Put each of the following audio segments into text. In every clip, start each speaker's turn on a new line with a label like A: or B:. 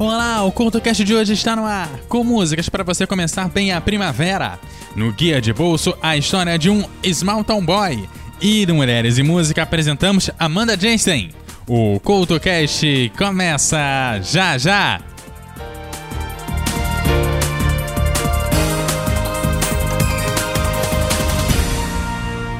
A: Olá, o CultoCast de hoje está no ar, com músicas para você começar bem a primavera. No Guia de Bolso, a história de um Small Town Boy. E do Mulheres e Música apresentamos Amanda Jensen. O CultoCast começa já já!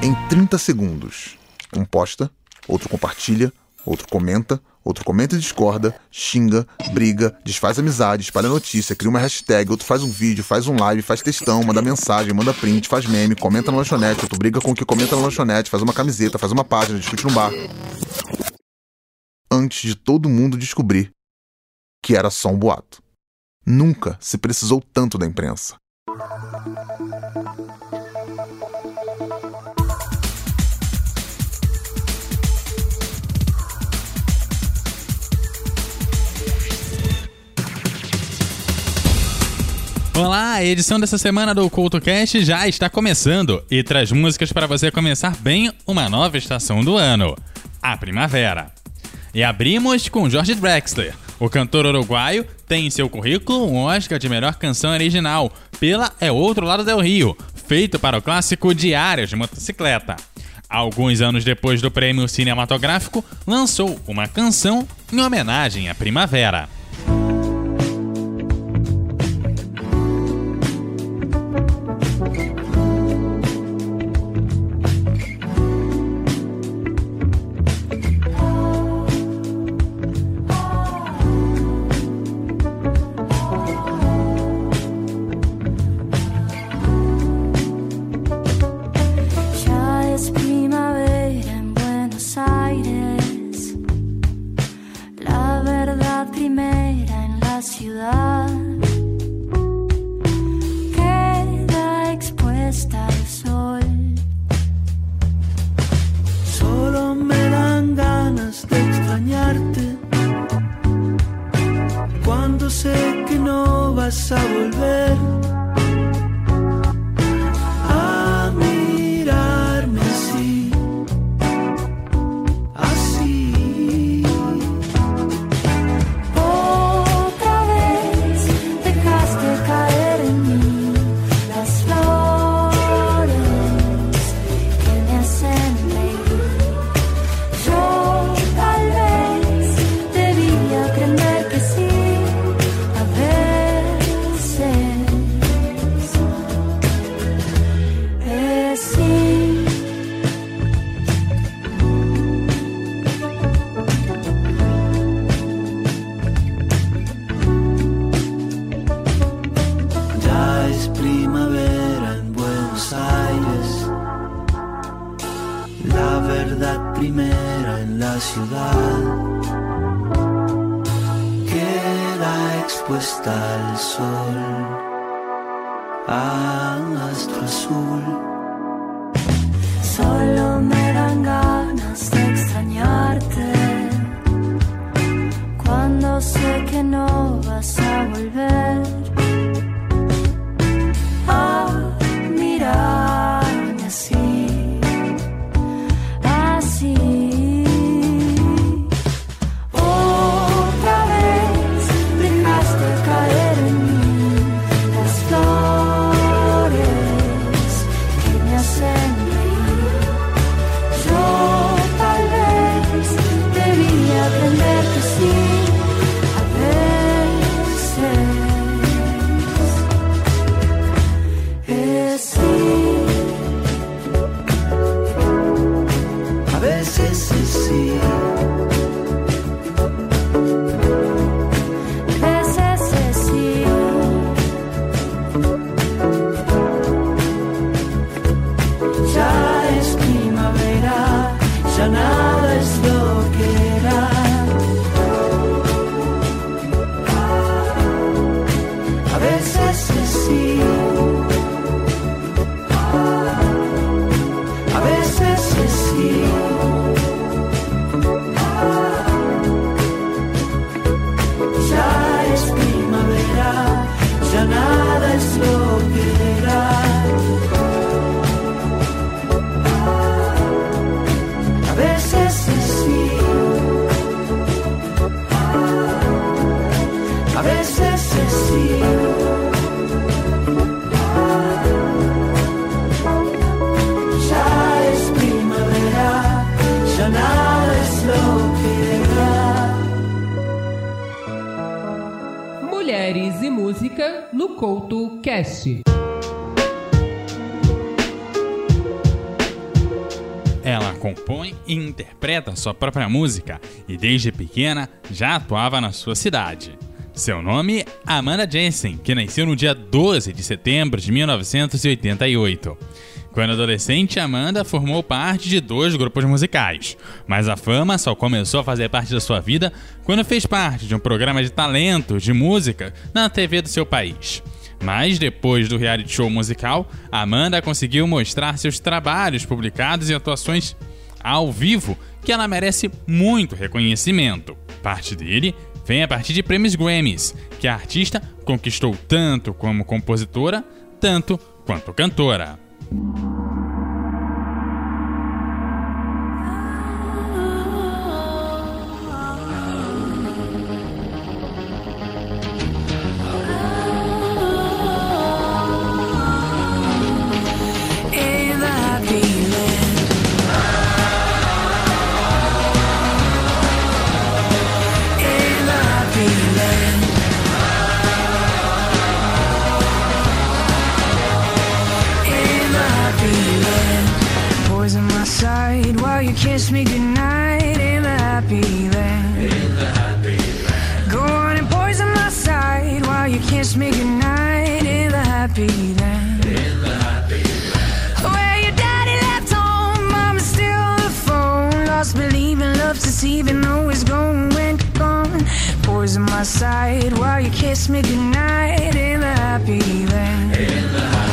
B: Em 30 segundos, um posta, outro compartilha, outro comenta, outro comenta e discorda, xinga, briga, desfaz amizade, espalha notícia, cria uma hashtag, outro faz um vídeo, faz um live, faz textão, manda mensagem, manda print, faz meme, comenta na lanchonete, outro briga com o que comenta na lanchonete, faz uma camiseta, faz uma página, discute no bar. Antes de todo mundo descobrir que era só um boato. Nunca se precisou tanto da imprensa.
A: Olá, a edição dessa semana do CultoCast já está começando e traz músicas para você começar bem uma nova estação do ano, a primavera. E abrimos com George Drexler. O cantor uruguaio tem em seu currículo um Oscar de melhor canção original pela É Outro Lado do Rio, feito para o clássico Diários de Motocicleta. Alguns anos depois do prêmio cinematográfico, lançou uma canção em homenagem à primavera.
C: Expuesta al sol,
D: a astro azul.
C: Solo me dan ganas de extrañarte. Cuando sé que no vas a volver
E: Couto Cast.
A: Ela compõe e interpreta sua própria música e desde pequena já atuava na sua cidade. Seu nome, Amanda Jensen, que nasceu no dia 12 de setembro de 1988. Quando adolescente, Amanda formou parte de dois grupos musicais, mas a fama só começou a fazer parte da sua vida quando fez parte de um programa de talentos de música na TV do seu país. Mas depois do reality show musical, Amanda conseguiu mostrar seus trabalhos publicados e atuações ao vivo, que ela merece muito reconhecimento. Parte dele vem a partir de prêmios Grammys, que a artista conquistou tanto como compositora, tanto quanto cantora.
C: Kiss me goodnight. In the happy land. In the happy land. Go on and poison my side while you kiss me goodnight. In the happy land. Where your daddy left home, mama's still the phone. Lost believing, love's deceiving, going gone. Poison my side while you kiss me goodnight in the happy land. Close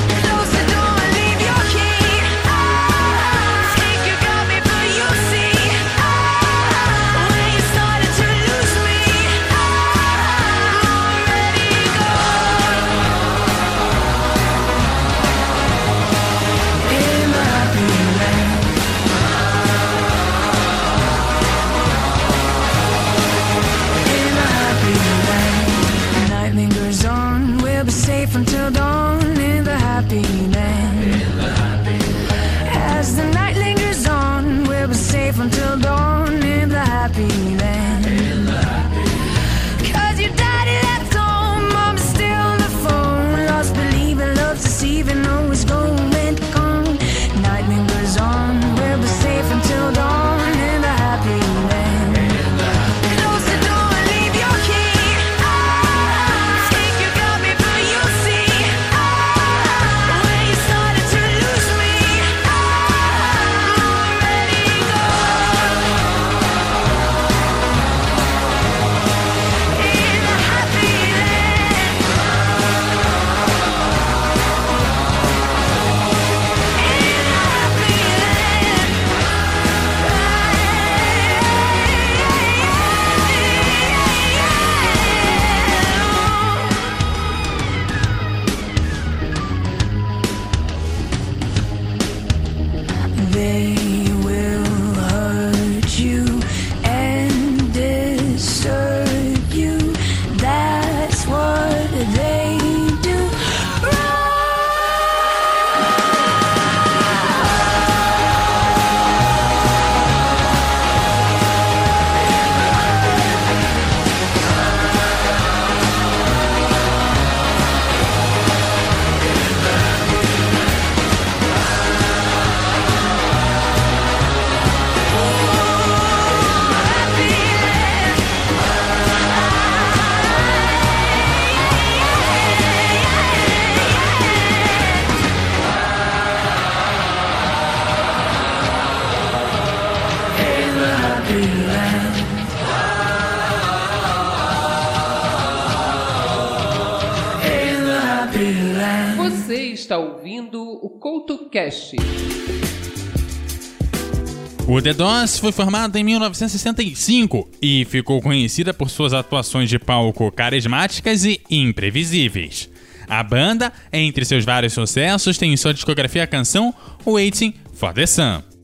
E: O
A: The Doors foi formado em 1965 e ficou conhecida por suas atuações de palco carismáticas e imprevisíveis. A banda, entre seus vários sucessos, tem em sua discografia a canção Waiting for the Sun.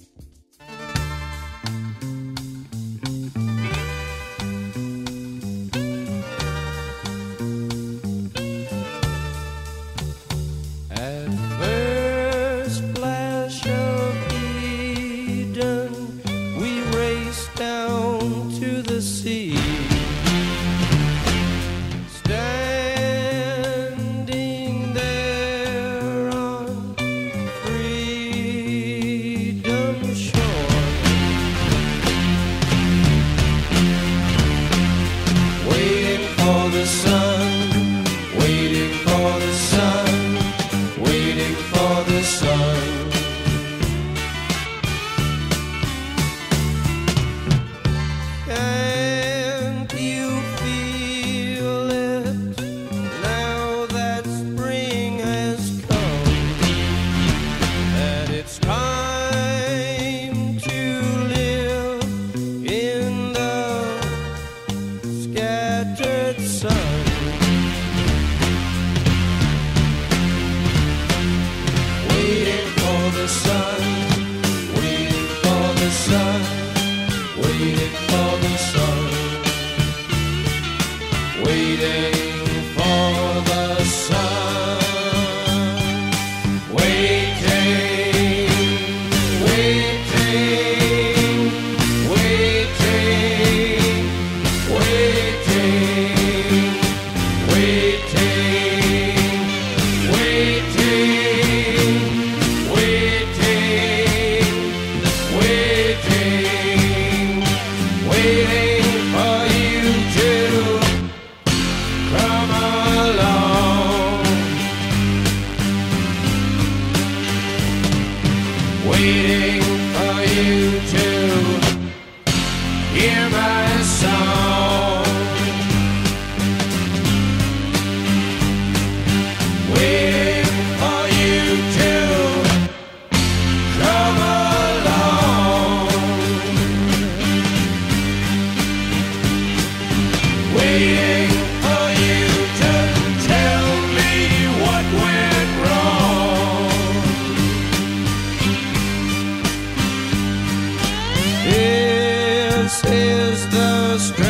F: This is the strangest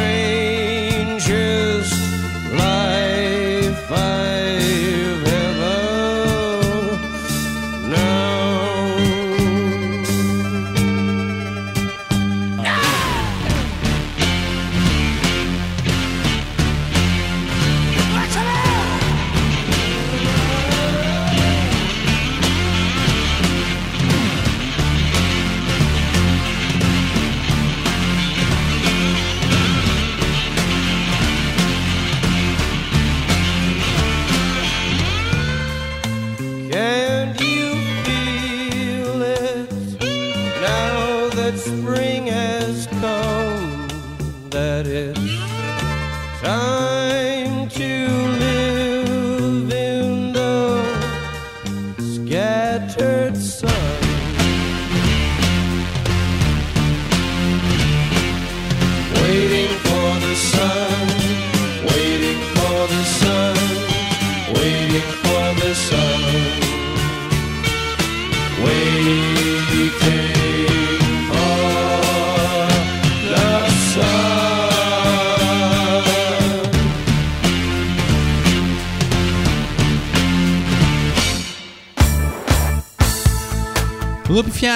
F: life I've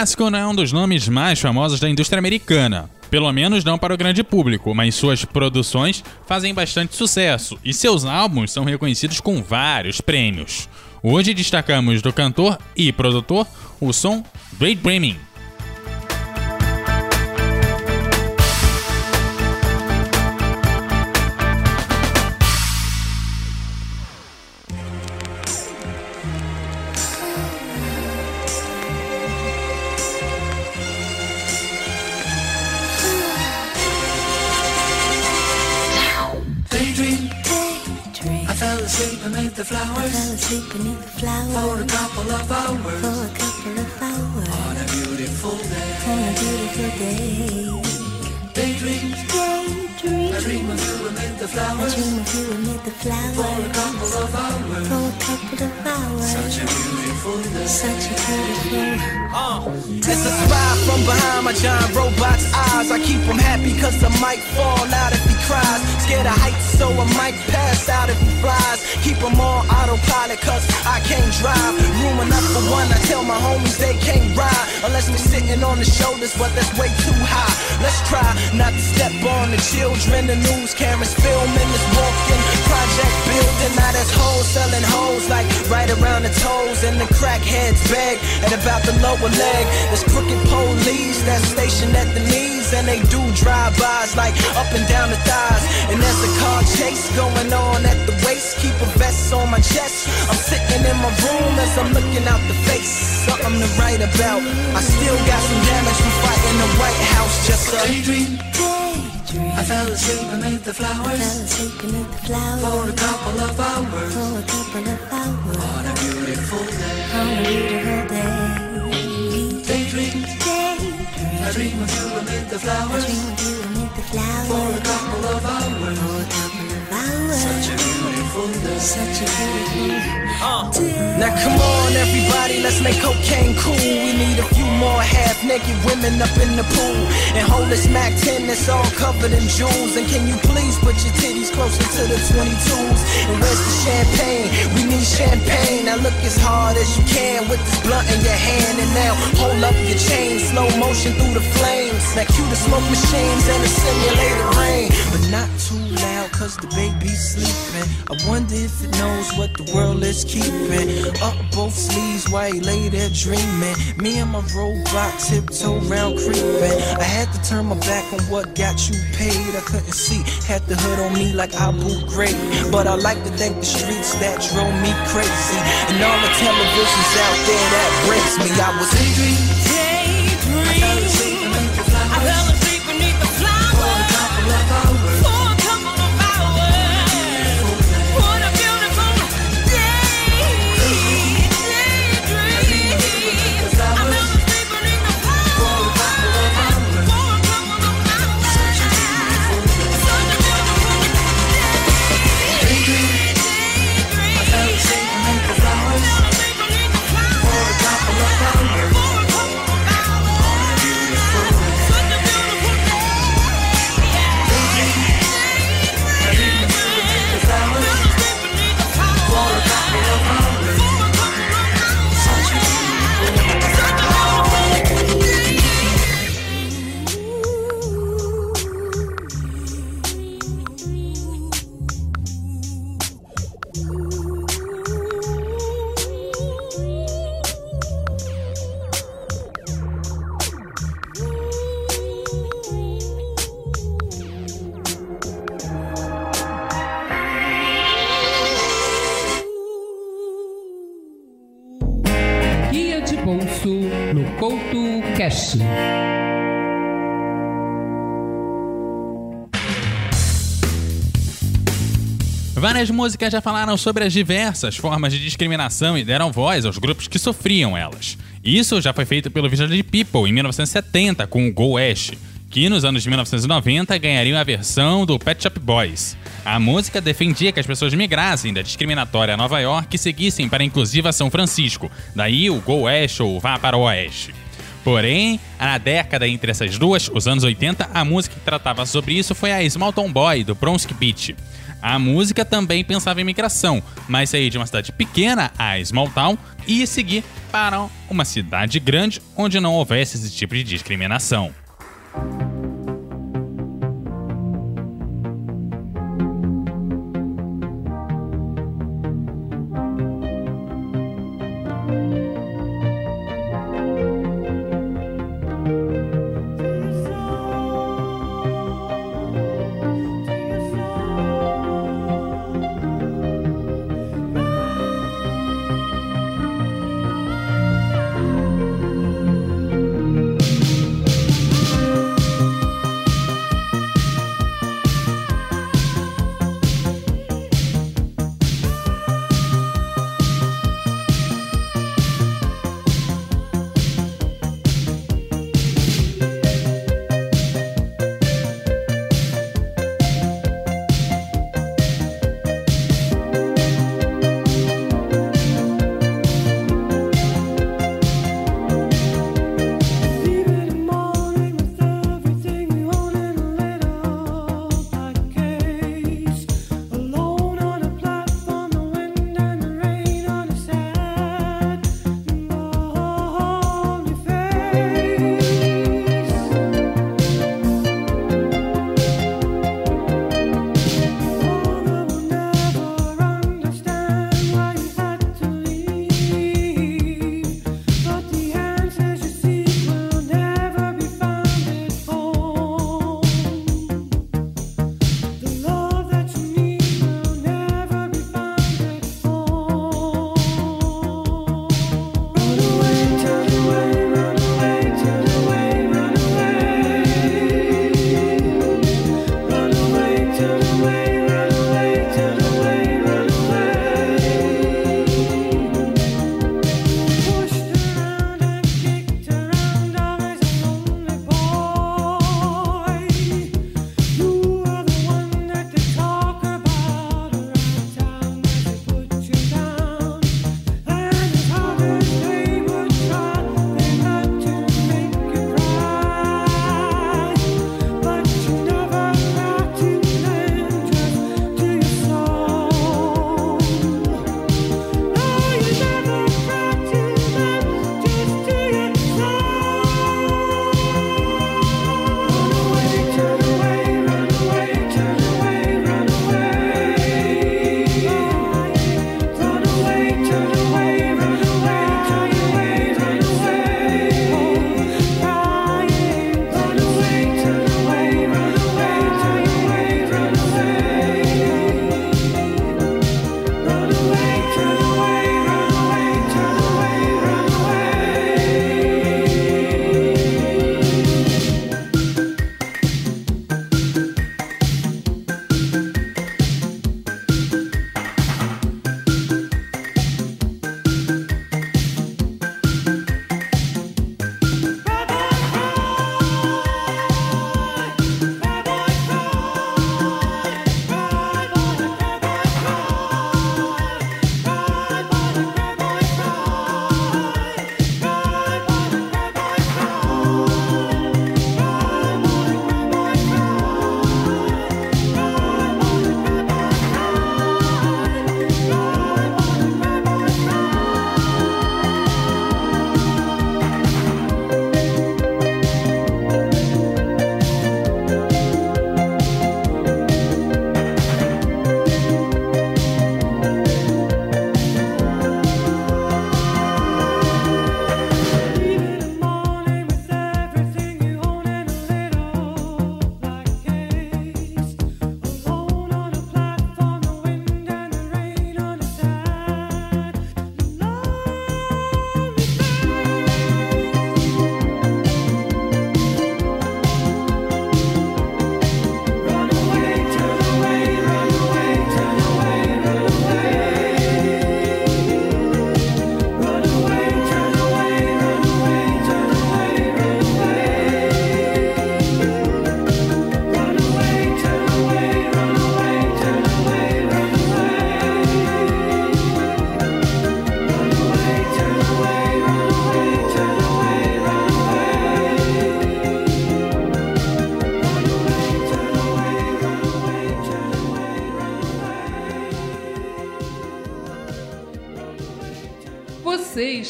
A: Fiasco não é um dos nomes mais famosos da indústria americana. Pelo menos não para o grande público, mas suas produções fazem bastante sucesso e seus álbuns são reconhecidos com vários prêmios. Hoje destacamos do cantor e produtor o som Great Dreaming.
G: It's a spy from behind my giant robot's eyes. I keep him happy cause I might fall out if he cries. Scared of heights, so I might pass out if he flies. Keep him on autopilot cause I can't drive. Room enough for one, I tell my homies they can't ride. Unless we sitting on the shoulders, but that's way too high. Let's try not to step on the children. The news cameras filming this walking project building. Now there's hoes selling hoes like right around the toes. And the crackheads beg at about the lower leg. There's crooked police that's stationed at the knees. And they do drive-bys like up and down the thighs. And there's a car chase going on at the waist. Keep a vest on my chest. I'm sitting in my room as I'm looking out the face. Something to write about. I still got some damage from fighting the White House. Just a
H: Daydream,
C: Daydream.
H: I fell asleep amid the
C: Fell
H: flowers
C: asleep beneath the
H: for a couple of hours the flowers. For a couple of hours. Such a beautiful
C: such a beautiful uh. day.
G: Now come on, everybody, let's make cocaine cool. We need a few more half-naked women up in the pool and hold this Mac 10 that's all covered in jewels. And can you please put your titties closer to the 22s? And where's the champagne? We need champagne. Now look as hard as you can with this blunt in your hand, and now hold up your chain, slow motion through the flames. Now cue the smoke machines and the simulated rain, but not too loud 'cause the baby's sleeping. I wonder if it knows what the world is keeping. Up both sleeves while he lay there dreaming. Me and my robot tiptoe round creeping. I had to turn my back on what got you paid. I couldn't see, had the hood on me like I Abu Ghraib. But I like to thank the streets that drove me crazy. And all the televisions out there that breaks me. I was
H: Daydream.
A: Músicas já falaram sobre as diversas formas de discriminação e deram voz aos grupos que sofriam elas. Isso já foi feito pelo Village People em 1970 com o Go West, que nos anos de 1990 ganhariam a versão do Pet Shop Boys. A música defendia que as pessoas migrassem da discriminatória Nova York e seguissem para a inclusiva São Francisco, daí o Go West ou Vá para o Oeste. Porém, na década entre essas duas, os anos 80, a música que tratava sobre isso foi a Small Town Boy, do Bronx Beat. A música também pensava em migração, mas sair de uma cidade pequena, a Small Town, e seguir para uma cidade grande onde não houvesse esse tipo de discriminação.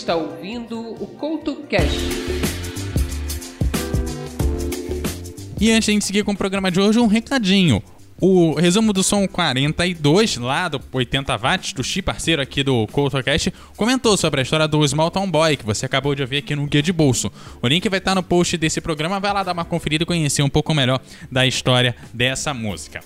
E: Está ouvindo o Couto Cast.
A: E antes de seguir com o programa de hoje, um recadinho. O resumo do som 42, lá do 80 watts, do Chi, parceiro aqui do CoutoCast, comentou sobre a história do Small Town Boy, que você acabou de ouvir aqui no Guia de Bolso. O link vai estar no post desse programa, vai lá dar uma conferida e conhecer um pouco melhor da história dessa música.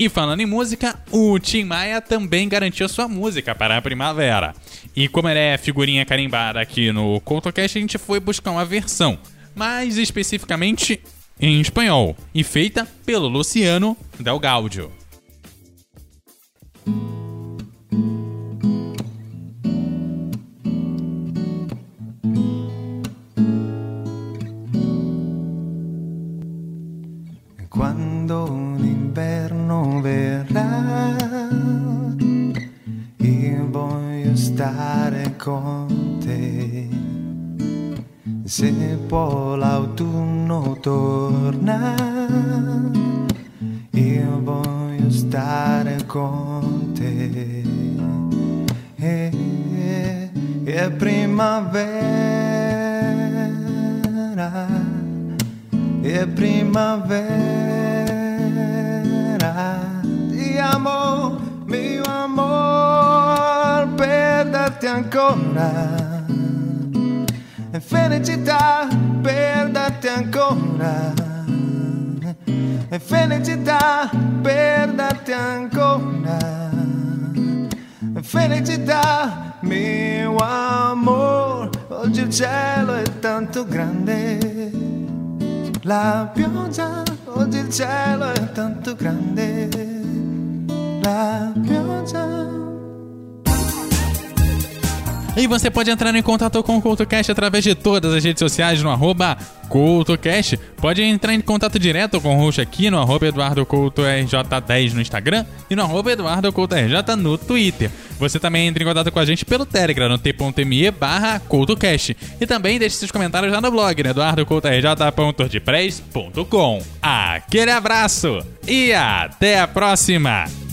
A: E falando em música, o Tim Maia também garantiu sua música para a primavera. E como ele é figurinha carimbada aqui no CoutoCast, a gente foi buscar uma versão, mais especificamente em espanhol, e feita pelo Luciano Del Gaudio.
I: Quando stare con te. Se poi l'autunno torna, io voglio stare con te. E, è primavera, è primavera. Ti amo, mio amor, perderti ancora. E felicità, perderti ancora. E felicità, perderti ancora. E felicità, mio amor. Oggi il cielo è tanto grande. La pioggia, oggi il cielo è tanto grande. La pioggia.
A: E você pode entrar em contato com o CoutoCast através de todas as redes sociais no arroba CoutoCast. Pode entrar em contato direto com o host aqui no arroba EduardoCoutoRJ10 no Instagram e no arroba EduardoCoutoRJ no Twitter. Você também entra em contato com a gente pelo Telegram no t.me barra CoutoCast. E também deixe seus comentários lá no blog, né? eduardocoutorj.wordpress.com. Aquele abraço e até a próxima!